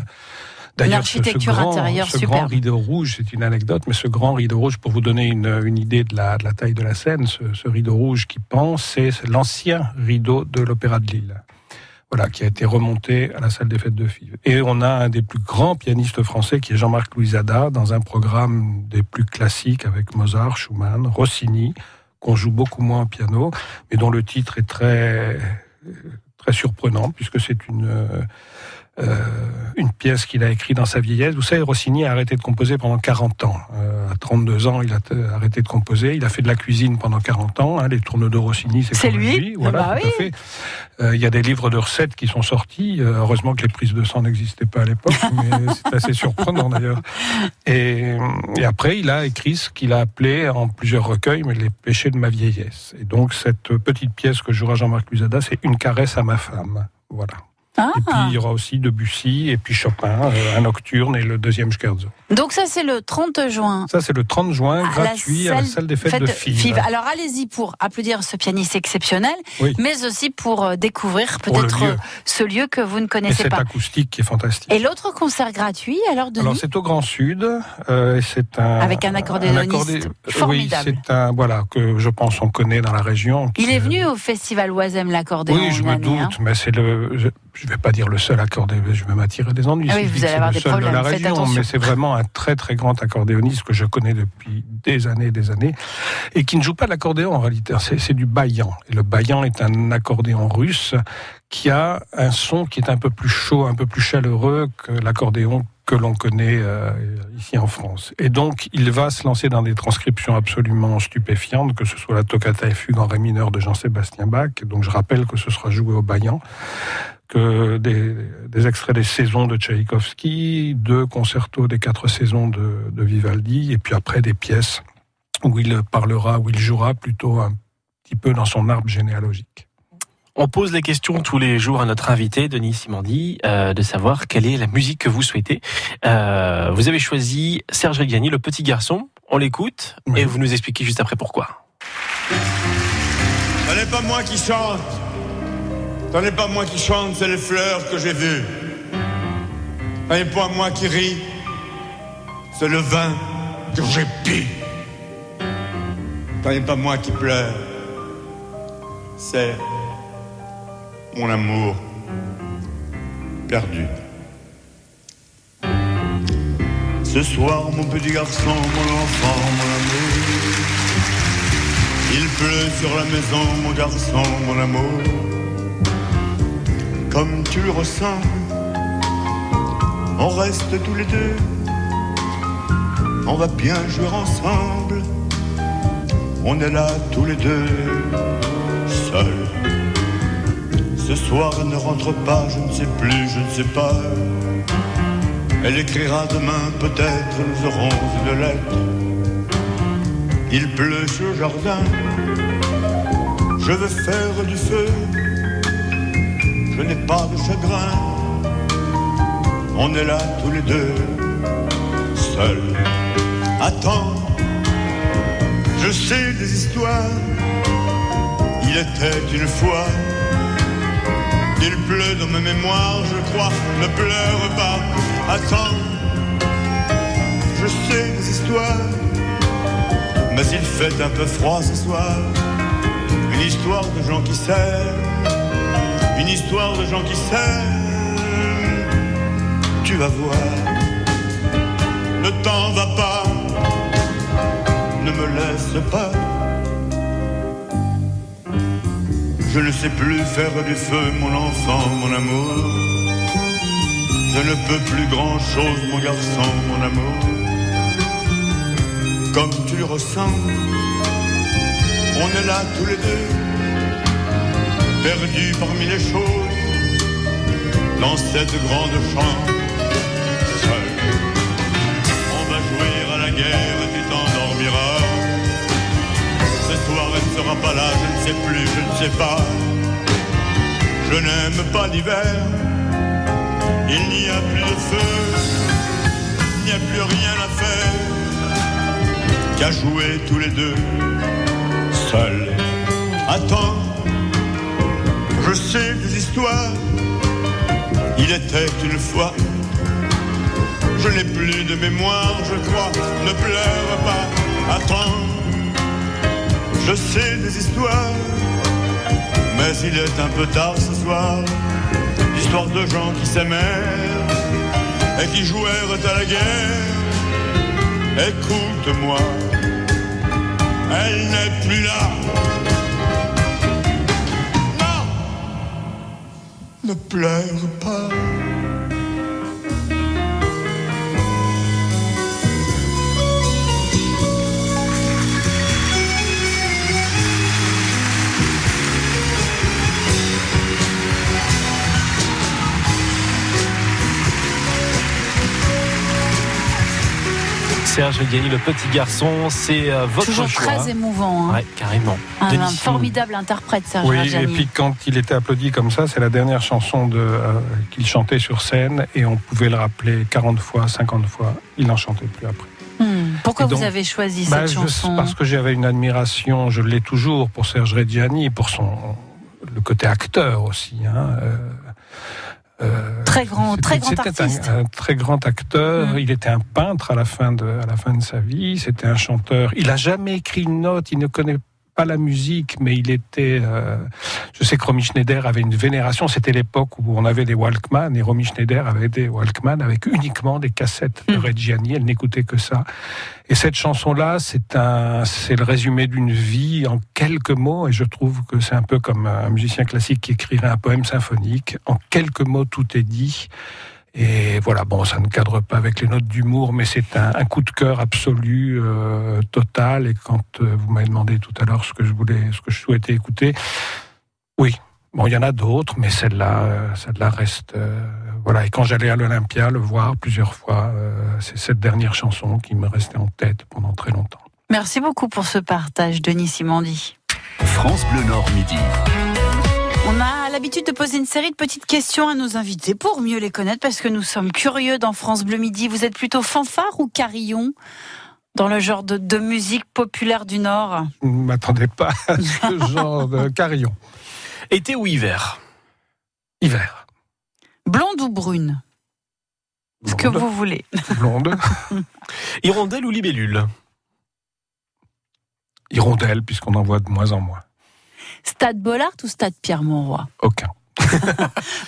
E: D'ailleurs, ce, ce grand,
C: intérieure
E: ce grand rideau rouge, c'est une anecdote, mais ce grand rideau rouge, pour vous donner une, une idée de la, de la taille de la scène, ce, ce rideau rouge qui pend, c'est l'ancien rideau de l'Opéra de Lille. Voilà, qui a été remonté à la salle des fêtes de Fives. Et on a un des plus grands pianistes français qui est Jean-Marc Louisada dans un programme des plus classiques avec Mozart, Schumann, Rossini, qu'on joue beaucoup moins au piano, mais dont le titre est très, très surprenant puisque c'est une, euh, une pièce qu'il a écrite dans sa vieillesse. Vous savez, Rossini a arrêté de composer pendant 40 ans. Euh, à 32 ans, il a arrêté de composer. Il a fait de la cuisine pendant 40 ans. hein. les tourneaux de Rossini, c'est même
C: lui
E: Voilà,
C: Bah
E: tout à fait. Euh, Il y a des livres de recettes qui sont sortis. Euh, heureusement que les prises de sang n'existaient pas à l'époque, (laughs) mais c'est assez surprenant d'ailleurs. Et, et après, il a écrit ce qu'il a appelé en plusieurs recueils, mais les péchés de ma vieillesse. Et donc, cette petite pièce que jouera Jean-Marc Luzada, c'est Une caresse à ma femme. Voilà.
C: Ah.
E: Et puis il y aura aussi Debussy et puis Chopin, euh, un nocturne et le deuxième scherzo.
C: Donc ça c'est le 30 juin.
E: Ça c'est le 30 juin,
C: à la
E: gratuit à la salle des fêtes de Fives.
C: Alors allez-y pour applaudir ce pianiste exceptionnel,
E: Oui.
C: mais aussi pour euh, découvrir peut-être euh, ce lieu que vous ne
E: Et
C: connaissez
E: cet
C: pas.
E: acoustique qui est fantastique.
C: Et l'autre concert gratuit, alors Denis
E: Alors c'est au Grand Sud, euh, et c'est un
C: Avec un accordéoniste formidable.
E: Oui, c'est un voilà que je pense on connaît dans la région.
C: Il est venu au festival Oisem l'accordéon
E: Oui, je me
C: année,
E: doute,
C: hein.
E: mais c'est le. Je, je vais pas dire le seul accordéoniste, je vais m'attirer des ennuis.
C: Ah oui,
E: si
C: vous allez avoir
E: le
C: des problèmes,
E: de la
C: faites
E: région,
C: attention.
E: mais c'est vraiment un très très grand accordéoniste que je connais depuis des années et des années, et qui ne joue pas de l'accordéon en réalité. C'est du bayan. Et le bayan est un accordéon russe qui a un son qui est un peu plus chaud, un peu plus chaleureux que l'accordéon que l'on connaît euh, ici en France. Et donc, il va se lancer dans des transcriptions absolument stupéfiantes, que ce soit la toccata et fugue en ré mineur de Jean-Sébastien Bach. Donc, je rappelle que ce sera joué au Bayan, que des, des extraits des saisons de Tchaïkovski, deux concertos des quatre saisons de, de Vivaldi, et puis après des pièces où il parlera, où il jouera plutôt un petit peu dans son arbre généalogique.
B: On pose les questions tous les jours à notre invité, Denis Simandi, euh, de savoir quelle est la musique que vous souhaitez. Euh, vous avez choisi Serge Reggiani, le petit garçon. On l'écoute et vous nous expliquez juste après pourquoi.
L: Ce n'est pas moi qui chante. Ce n'est pas moi qui chante, c'est les fleurs que j'ai vues. Ce n'est pas moi qui ris. C'est le vin que j'ai bu. Ce n'est pas moi qui pleure. C'est mon amour perdu. Ce soir, mon petit garçon, mon enfant, mon amour. Il pleut sur la maison, mon garçon, mon amour. Comme tu le ressens, on reste tous les deux. On va bien jouer ensemble. On est là tous les deux, seuls. Ce soir, elle ne rentre pas, je ne sais plus, je ne sais pas. Elle écrira demain, peut-être nous aurons une lettre. Il pleut sur le jardin, je veux faire du feu. Je n'ai pas de chagrin, on est là tous les deux, seuls. Attends, je sais des histoires. Il était une fois. Il pleut dans ma mémoire, je crois. Ne pleure pas. Attends, je sais des histoires. Mais il fait un peu froid ce soir. Une histoire de gens qui s'aiment. Une histoire de gens qui s'aiment. Tu vas voir. Ne t'en va pas. Ne me laisse pas. Je ne sais plus faire du feu, mon enfant, mon amour. Je ne peux plus grand chose, mon garçon, mon amour. Comme tu le ressens, on est là tous les deux, perdus parmi les choses, dans cette grande chambre, seul. On va jouer à la guerre tu t'endormiras. Ce soir, elle ne sera pas là, je ne sais plus, je ne sais pas. Je n'aime pas l'hiver, il n'y a plus de feu, il n'y a plus rien à faire qu'à jouer tous les deux, seuls. Attends, je sais des histoires, il était une fois. Je n'ai plus de mémoire, je crois, ne pleure pas, attends. Je sais des histoires, mais il est un peu tard ce soir. L'histoire de gens qui s'aimèrent et qui jouèrent à la guerre. Écoute-moi, elle n'est plus là. Pleure pas.
B: Serge Reggiani, le petit garçon, c'est euh, votre
C: Toujours
B: choix.
C: très émouvant. hein.
B: Ouais, carrément.
C: Un, formidable interprète, Serge
E: Oui,
C: Reggiani.
E: et puis quand il était applaudi comme ça, c'est la dernière chanson de, euh, qu'il chantait sur scène et on pouvait le rappeler 40 fois, 50 fois. Il n'en chantait plus après.
C: Hmm. Pourquoi
E: donc,
C: vous avez choisi
E: Bah,
C: cette
E: je-
C: chanson
E: Parce que j'avais une admiration, je l'ai toujours pour Serge Reggiani, pour son le côté acteur aussi. hein, euh,
C: Très grand, très grand
E: c'était un-
C: artiste.
E: Un, très grand acteur.
C: Mm.
E: Il était un peintre à la fin de, à la fin de sa vie. C'était un chanteur. Il a jamais écrit une note. Il ne connaît pas la musique, mais il était. euh, je sais que Romy Schneider avait une vénération. C'était l'époque où on avait des Walkman et Romy Schneider avait des Walkman avec uniquement des cassettes de
C: Mm.
E: Reggiani. Elle n'écoutait que ça. Et cette chanson-là, c'est un, c'est le résumé d'une vie en quelques mots. Et je trouve que c'est un peu comme un musicien classique qui écrirait un poème symphonique. En quelques mots, tout est dit. Et voilà, bon, ça ne cadre pas avec les notes d'humour, mais c'est un, un coup de cœur absolu, euh, total. Et quand euh, vous m'avez demandé tout à l'heure ce que je voulais, ce que je souhaitais écouter, oui. Bon, il y en a d'autres, mais celle-là, euh, celle-là reste. euh, voilà. Et quand j'allais à l'Olympia le voir plusieurs fois, euh, c'est cette dernière chanson qui me restait en tête pendant très longtemps.
C: Merci beaucoup pour ce partage, Denis Simondi.
A: France Bleu Nord Midi.
C: L'habitude de poser une série de petites questions à nos invités pour mieux les connaître parce que nous sommes curieux dans France Bleu Midi. Vous êtes plutôt fanfare ou carillon dans le genre de, de musique populaire du Nord?
E: Je ne m'attendais pas à ce (laughs) genre de carillon.
B: Été ou hiver?
E: Hiver.
C: Blonde ou brune? Ce que
E: Blonde.
C: vous voulez.
E: Blonde.
B: Hirondelle ou libellule?
E: Hirondelle, puisqu'on en voit de moins en moins.
C: Stade Bollard ou Stade Pierre-Mauroy
E: Aucun. (laughs)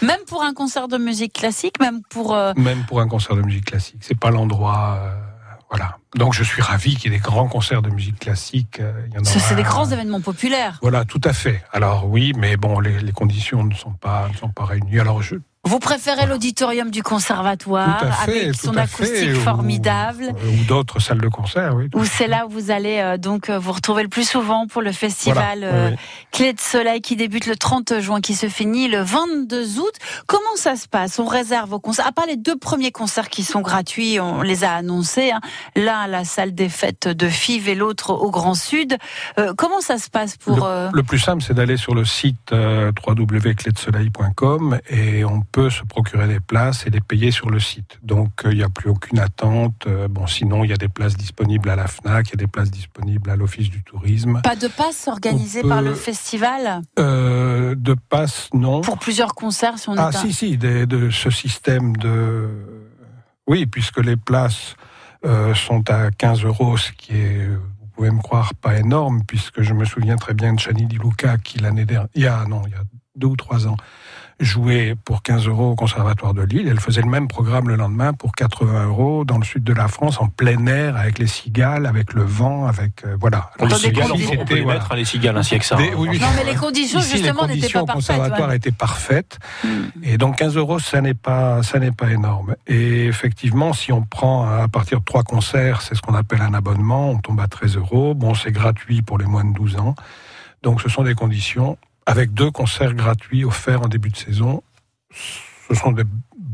C: Même pour un concert de musique classique, même pour... euh,
E: Même pour un concert de musique classique. C'est pas l'endroit. euh, voilà. Donc je suis ravi qu'il y ait des grands concerts de musique classique. euh, il y en
C: ce-
E: aura-
C: c'est des grands événements populaires.
E: Voilà, tout à fait. Alors oui, mais bon, les, les conditions ne sont pas ne sont pas réunies. Alors je
C: Vous préférez l'auditorium du conservatoire
E: fait,
C: avec son acoustique
E: fait,
C: formidable
E: ou d'autres salles de concert, oui.
C: où c'est là où vous allez euh, donc euh, vous retrouver le plus souvent pour le festival
E: Voilà,
C: euh,
E: oui.
C: Clé de Soleil qui débute le 30 juin, qui se finit le 22 août. Comment ça se passe? On réserve vos concerts. À part les deux premiers concerts qui sont gratuits, on les a annoncés. hein. L'un à la salle des fêtes de Fives et l'autre au Grand Sud. Euh, comment ça se passe pour euh,
E: Le plus simple, c'est d'aller sur le site www.clédesoleil.com et on peut se procurer des places et les payer sur le site. Donc euh, il n'y a plus aucune attente. Euh, bon, sinon il y a des places disponibles à la Fnac, il y a des places disponibles à l'Office du tourisme.
C: pas de passe organisé
E: on
C: par
E: peut-
C: le festival?
E: Euh, de passe, non.
C: pour plusieurs concerts si on
E: Ah
C: est un-
E: si, si, des- de ce système de... Oui, puisque les places sont à 15 euros, ce qui est, vous pouvez me croire, pas énorme, puisque je me souviens très bien de Chani Di Luca, qui l'année dernière, il y a, non, il y a deux ou trois ans, jouait pour 15 euros au Conservatoire de Lille. Elle faisait le même programme le lendemain pour 80 euros dans le sud de la France, en plein air, avec les cigales, avec le vent, avec... euh, voilà.
B: Pour les cigales, on
C: conditions-
B: peut- on peut les
E: voilà.
B: mettre, hein, les cigales, ainsi que ça.
E: Des-
B: hein,
E: oui, oui.
C: Non, mais les conditions,
E: Ici,
C: justement,
E: les
C: n'étaient
E: conditions
C: pas
E: au
C: parfaites,
E: conservatoire
C: ouais.
E: étaient parfaites.
C: Hmm.
E: Et donc 15 euros, ça n'est pas, ça n'est pas énorme. Et effectivement, si on prend à partir de trois concerts, c'est ce qu'on appelle un abonnement, on tombe à 13 euros. Bon, c'est gratuit pour les moins de 12 ans. Donc ce sont des conditions avec deux concerts gratuits offerts en début de saison. Ce sont de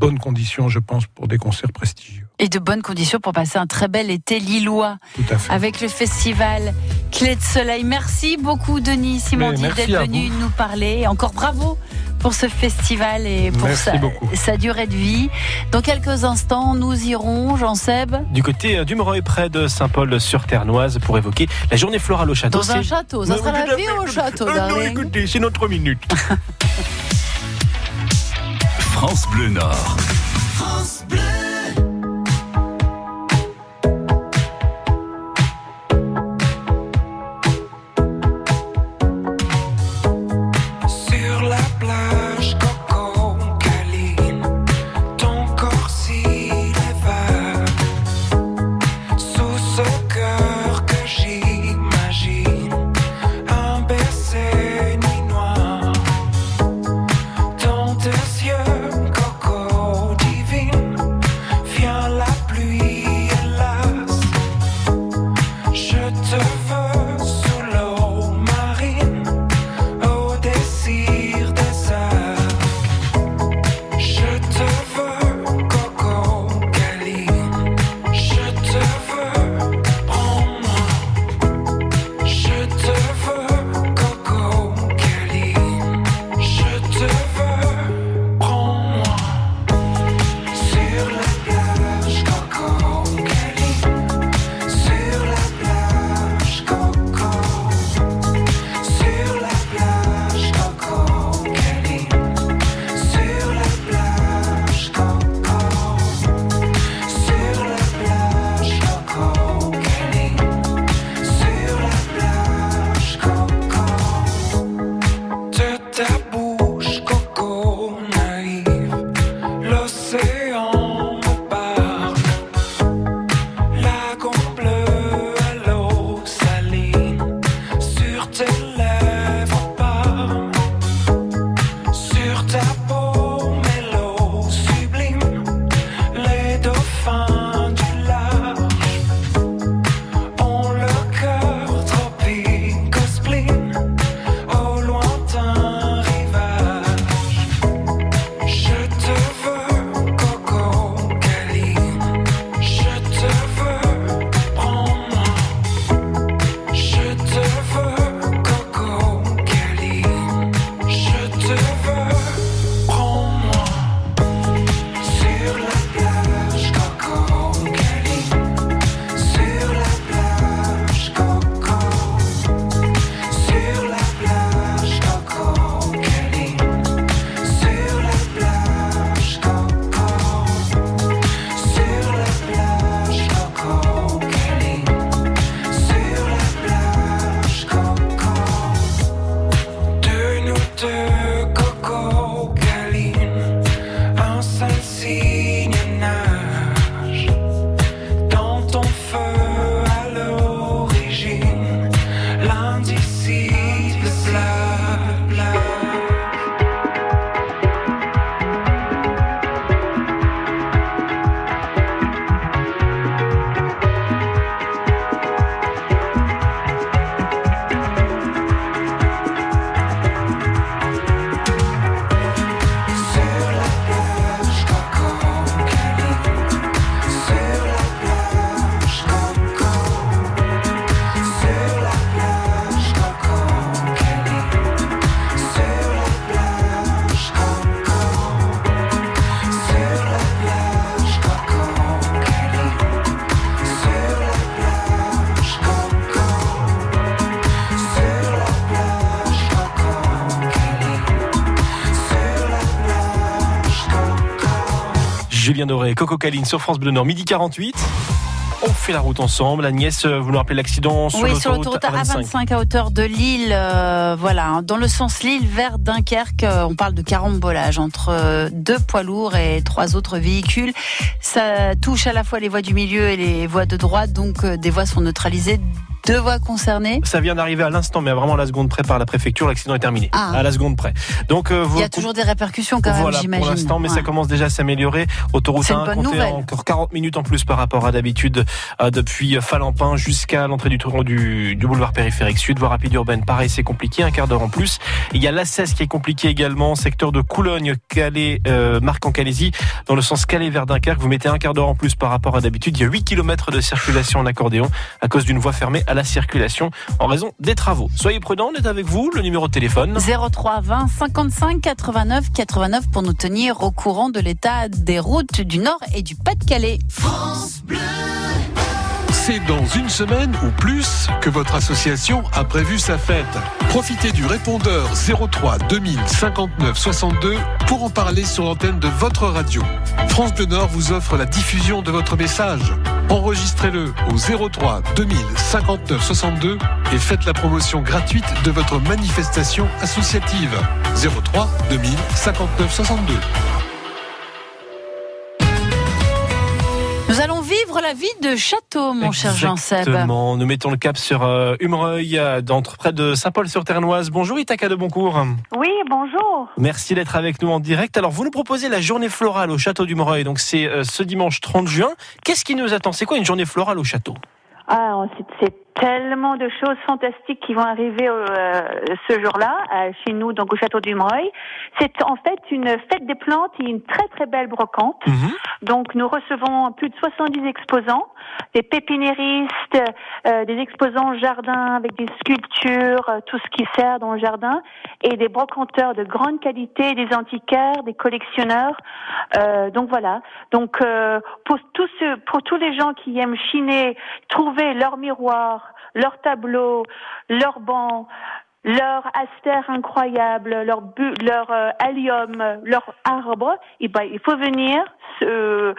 E: bonnes conditions, je pense, pour des concerts prestigieux.
C: Et de bonnes conditions pour passer un très bel été lillois.
E: Tout à fait.
C: avec le festival Clé de Soleil. Merci beaucoup Denis Simondi d'être venu
E: vous.
C: nous parler. Et Encore bravo pour ce festival et pour sa, durée de vie. Dans quelques instants, nous irons, Jean Seb,
B: Du côté euh, d'Umereuil, près de Saint-Paul-sur-Ternoise, pour évoquer la journée florale au château.
C: dans un château. Ça sera la vie au château,
B: Euh, non, écoutez, c'est notre minute. (laughs)
A: France Bleu Nord.
B: Doré, Coco Caline sur France Bleu Nord, midi 48. On fait la route ensemble. Agnès, euh, vous nous rappelez l'accident sur
C: oui, sur
B: l'autoroute
C: l'autoroute
B: A25.
C: A25 à hauteur de Lille, euh, voilà, dans le sens Lille vers Dunkerque, euh, on parle de carambolage entre deux poids lourds et trois autres véhicules. Ça touche à la fois les voies du milieu et les voies de droite, donc des voies sont neutralisées, deux voies concernées.
B: Ça vient d'arriver à l'instant, mais vraiment à la seconde près par la préfecture, l'accident est terminé.
C: Ah.
B: À la seconde près. Donc, euh, vous,
C: Il y a toujours des répercussions quand même,
B: voilà pour
C: j'imagine.
B: l'instant, mais ça commence déjà à s'améliorer. Autoroute
C: C'est une
B: 1,
C: bonne
B: comptez
C: nouvelle.
B: encore 40 minutes en plus par rapport à d'habitude, euh, depuis Falampin jusqu'à l'entrée du du, du boulevard périphérique sud, voie rapide urbaine. Pareil, c'est compliqué, un quart d'heure en plus. Il y a l'A16 qui est compliqué également, secteur de Coulogne, Calais, euh, Marc en Calaisie, dans le sens Calais vers Dunkerque. Vous mettez un quart d'heure en plus par rapport à d'habitude. Il y a 8 km de circulation en accordéon à cause d'une voie fermée à la circulation en raison des travaux. Soyez prudents, on est avec vous. Le numéro de téléphone.
C: 03 20 55 89 89 pour nous tenir au courant de l'état des routes du Nord et du Pas-de-Calais.
M: C'est dans une semaine ou plus que votre association a prévu sa fête. Profitez du répondeur 03 2000 59 62 pour en parler sur l'antenne de votre radio. France Bleu Nord vous offre la diffusion de votre message. Enregistrez-le au 03 2000 59 62 et faites la promotion gratuite de votre manifestation associative. 03 2000 59 62.
C: Vivre la vie de château, mon cher Jean-Seb.
B: Exactement. Nous mettons le cap sur euh, Humereuil, euh, d'entre près de Saint-Paul-sur-Ternoise. Bonjour Itaka de Boncourt.
N: Oui, bonjour.
B: Merci d'être avec nous en direct. Alors, vous nous proposez la journée florale au château d'Humereuil. Donc, c'est euh, ce dimanche 30 juin. Qu'est-ce qui nous attend? C'est quoi une journée florale au château?
N: Ah, c'est- c'est tellement de choses fantastiques qui vont arriver euh, ce jour-là euh, chez nous, donc au château du. C'est en fait une fête des plantes et une très très belle brocante. Donc nous recevons plus de 70 exposants, des pépiniéristes, euh, des exposants jardin avec des sculptures, euh, tout ce qui sert dans le jardin, et des brocanteurs de grande qualité, des antiquaires, des collectionneurs. Euh, donc voilà. Donc euh, pour tous ceux, pour tous les gens qui aiment chiner, trouver leur miroir, leur tableau, leur banc, leur astère incroyable, leur bu, leur euh, allium, leur arbre, eh ben, il faut venir euh,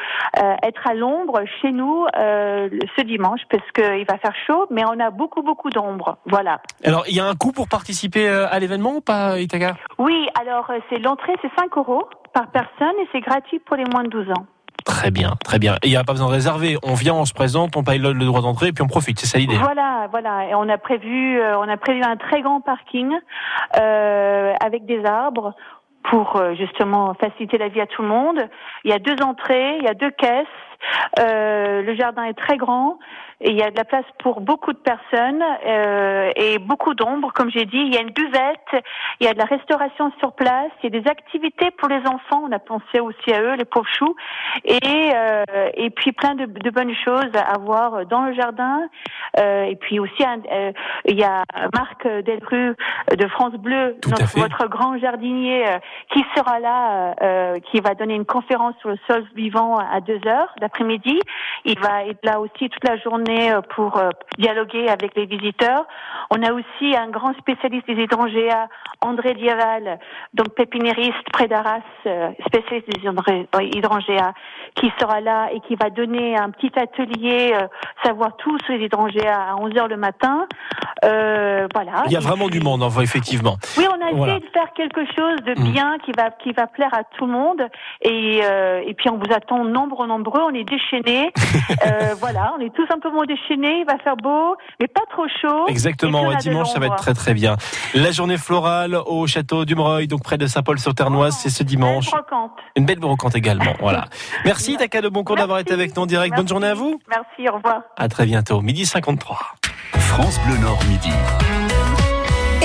N: être à l'ombre chez nous euh, ce dimanche parce qu'il va faire chaud, mais on a beaucoup beaucoup d'ombre. Voilà.
B: Alors, il y a un coût pour participer euh, à l'événement ou pas, Itaka
N: Oui, alors c'est l'entrée, c'est 5 euros par personne et c'est gratuit pour les moins de 12 ans.
B: Très bien, très bien. Il n'y a pas besoin de réserver. On vient, on se présente, on paye le, le droit d'entrée et puis on profite. C'est ça l'idée.
N: Voilà, voilà. Et on a prévu, euh, on a prévu un très grand parking euh, avec des arbres pour euh, justement faciliter la vie à tout le monde. Il y a deux entrées, il y a deux caisses. Euh, le jardin est très grand et il y a de la place pour beaucoup de personnes euh, et beaucoup d'ombre, comme j'ai dit. Il y a une buvette, il y a de la restauration sur place, il y a des activités pour les enfants. On a pensé aussi à eux, les pauvres choux, et euh, et puis plein de, de bonnes choses à voir dans le jardin. Euh, et puis aussi, euh, il y a Marc Delru de France Bleu, notre, votre grand jardinier, euh, qui sera là, qui va donner une conférence sur le sol vivant à 2 heures d'après-midi. Il va être là aussi toute la journée euh, pour euh, dialoguer avec les visiteurs. On a aussi un grand spécialiste des hydrangéas, André Diaval, donc pépiniériste près d'Arras, euh, spécialiste des euh, hydrangéas, qui sera là et qui va donner un petit atelier, savoir tout sur les hydrangéas à 11 heures le matin. Euh, voilà.
B: Il y a vraiment du monde, enfin, effectivement.
N: Oui, on a essayé de faire quelque chose de
B: Mm.
N: bien qui va qui va plaire à tout le monde et euh, et puis on vous attend nombreux nombreux, on est déchaînés. (laughs) Euh, voilà, on est tout simplement déchaînés, il va faire beau, mais pas trop chaud.
B: Exactement,
N: Et
B: dimanche ça va être très très bien. La journée florale au château d'Humereuil, donc près de Saint-Paul-sur-Ternoise, c'est ce dimanche.
N: brocante.
B: Une belle brocante également, voilà. (laughs) Merci Taka de Boncourt d'avoir été avec nous en direct. Bonne journée à vous.
N: Merci, au revoir.
B: À très bientôt, midi 53.
A: France Bleu Nord midi.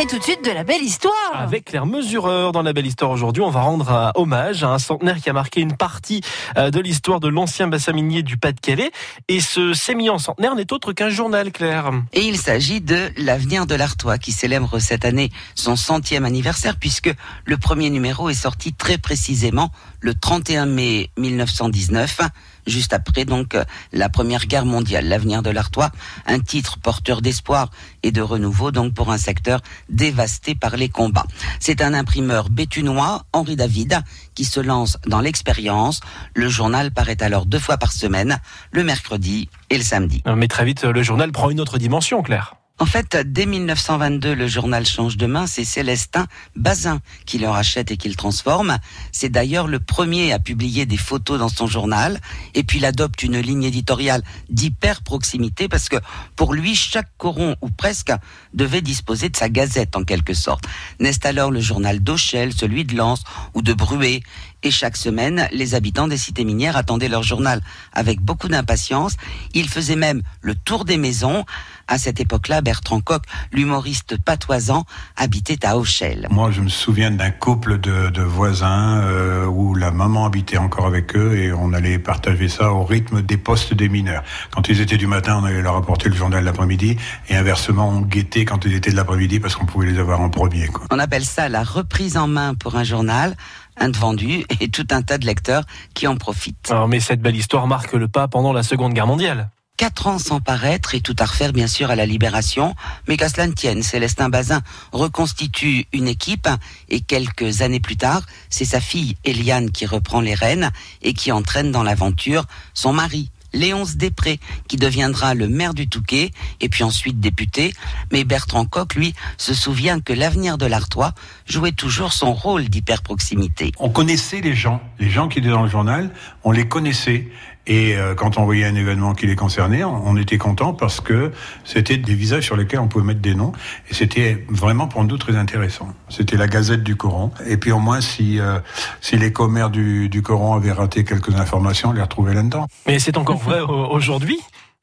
C: Et tout de suite de la belle histoire.
B: Avec Claire Mesureur dans la belle histoire aujourd'hui, on va rendre un hommage à un centenaire qui a marqué une partie euh, de l'histoire de l'ancien bassin minier du Pas-de-Calais. Et ce sémillant centenaire n'est autre qu'un journal, Claire.
O: Et il s'agit de L'avenir de l'Artois qui célèbre cette année son centième anniversaire puisque le premier numéro est sorti très précisément le 31 mai 1919, juste après donc euh, la Première Guerre mondiale. L'avenir de l'Artois, un titre porteur d'espoir et de renouveau donc pour un secteur dévasté par les combats. C'est un imprimeur béthunois, Henri David, qui se lance dans l'expérience. Le journal paraît alors deux fois par semaine, le mercredi et le samedi.
B: Mais très vite, le journal prend une autre dimension, Claire.
O: En fait, dès 1922, le journal change de main. C'est Célestin Bazin qui le rachète et qui le transforme. C'est d'ailleurs le premier à publier des photos dans son journal. Et puis, il adopte une ligne éditoriale d'hyper proximité parce que pour lui, chaque coron ou presque devait disposer de sa gazette en quelque sorte. N'est alors le journal d'Auchel, celui de Lens ou de Bruet? Et chaque semaine, les habitants des cités minières attendaient leur journal avec beaucoup d'impatience. Il faisait même le tour des maisons. À cette époque-là, Bertrand Coq, l'humoriste patoisant, habitait à Auchel.
P: Moi, je me souviens d'un couple de, de voisins euh, où la maman habitait encore avec eux et on allait partager ça au rythme des postes des mineurs. Quand ils étaient du matin, on allait leur apporter le journal l'après-midi et inversement, on guettait quand ils étaient de l'après-midi parce qu'on pouvait les avoir en premier. Quoi.
O: On appelle ça la reprise en main pour un journal un de vendu et tout un tas de lecteurs qui en profitent.
B: Alors, mais cette belle histoire marque le pas pendant la Seconde Guerre mondiale.
O: Quatre ans sans paraître et tout à refaire bien sûr à la Libération, mais qu'à cela ne tienne, Célestin Bazin reconstitue une équipe et quelques années plus tard, c'est sa fille Eliane qui reprend les rênes et qui entraîne dans l'aventure son mari. Léonce Després, qui deviendra le maire du Touquet, et puis ensuite député. Mais Bertrand Coq, lui, se souvient que l'avenir de l'Artois jouait toujours son rôle d'hyper-proximité.
P: On connaissait les gens, les gens qui étaient dans le journal, on les connaissait. Et euh, quand on voyait un événement qui les concernait, on, était content parce que c'était des visages sur lesquels on pouvait mettre des noms. Et c'était vraiment pour nous très intéressant. C'était la Gazette du Coran. Et puis au moins, si, euh, si les commères du, du Coran avaient raté quelques informations, on les retrouvait là-dedans.
B: Mais c'est encore vrai au- aujourd'hui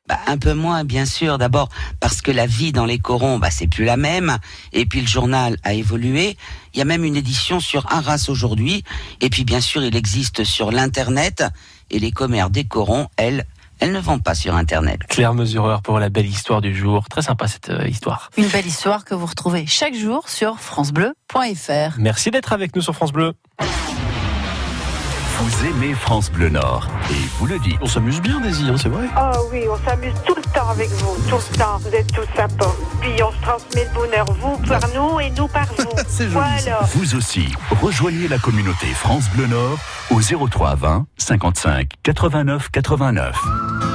O: Bah, un peu moins, bien sûr. D'abord parce que la vie dans les corons, bah, c'est plus la même. Et puis le journal a évolué. Il y a même une édition sur Arras aujourd'hui. Et puis bien sûr, il existe sur l'internet. Et les commères des corons, elles, elles ne vont pas sur internet.
B: Claire Mesureur pour la belle histoire du jour. Très sympa cette euh, histoire.
C: Une belle histoire que vous retrouvez chaque jour sur francebleu.fr.
B: Merci d'être avec nous sur France Bleu.
A: Vous aimez France Bleu Nord et vous le dites.
B: On s'amuse bien, Daisy, hein, c'est vrai.
I: Oh oui, on s'amuse tout le temps avec vous, tout le temps. Vous êtes tous sympas. Puis on se transmet le bonheur, vous par nous et nous par vous. (laughs)
A: C'est
I: Voilà.
A: Vous aussi, rejoignez la communauté France Bleu Nord au 03 20 55 89 89.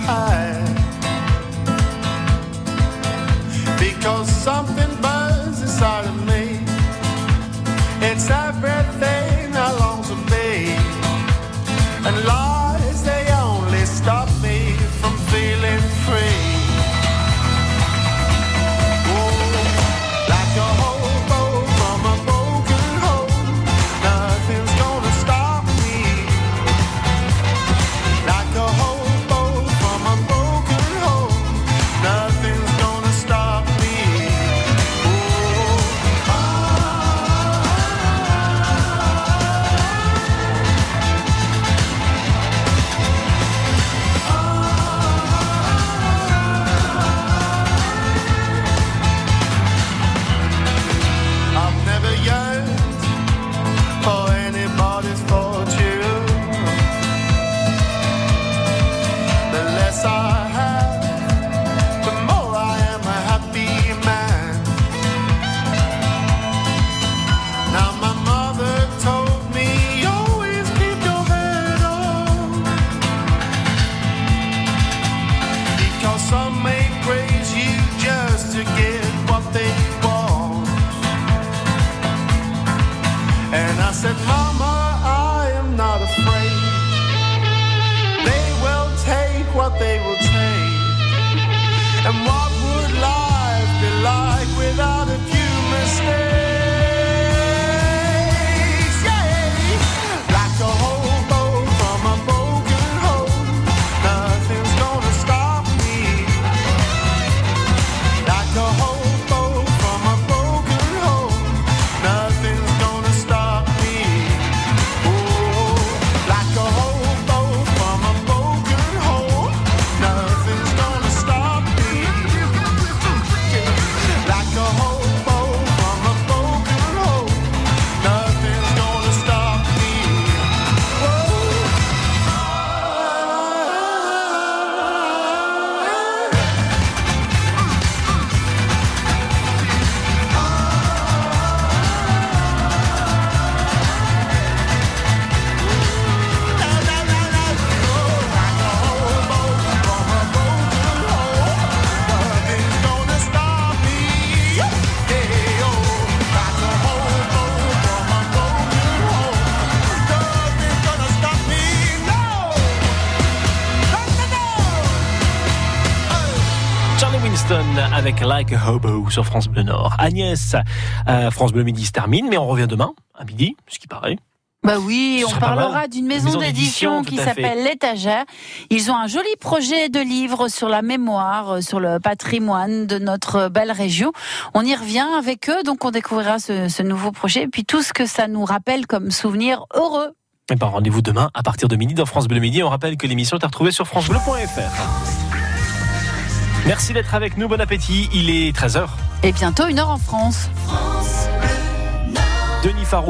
Q: because something burns inside of me. It's everything Like a Hobo
B: sur France Bleu Nord. Agnès, euh, France Bleu Midi se termine, mais on revient demain à midi, ce qui paraît.
C: Bah oui, on parlera d'une maison,
B: Maison
C: d'édition qui s'appelle L'étagère. Ils ont un joli projet de livre sur la mémoire, euh, sur le patrimoine de notre belle région. On y revient avec eux, donc on découvrira ce, ce nouveau projet et puis tout ce que ça nous rappelle comme souvenir heureux.
B: Et ben, rendez-vous demain à partir de midi dans France Bleu Midi. On rappelle que l'émission est à retrouver sur francebleu.fr. Merci d'être avec nous, bon appétit. Il est 13h.
C: Et bientôt une heure en France.
B: Denis Farou.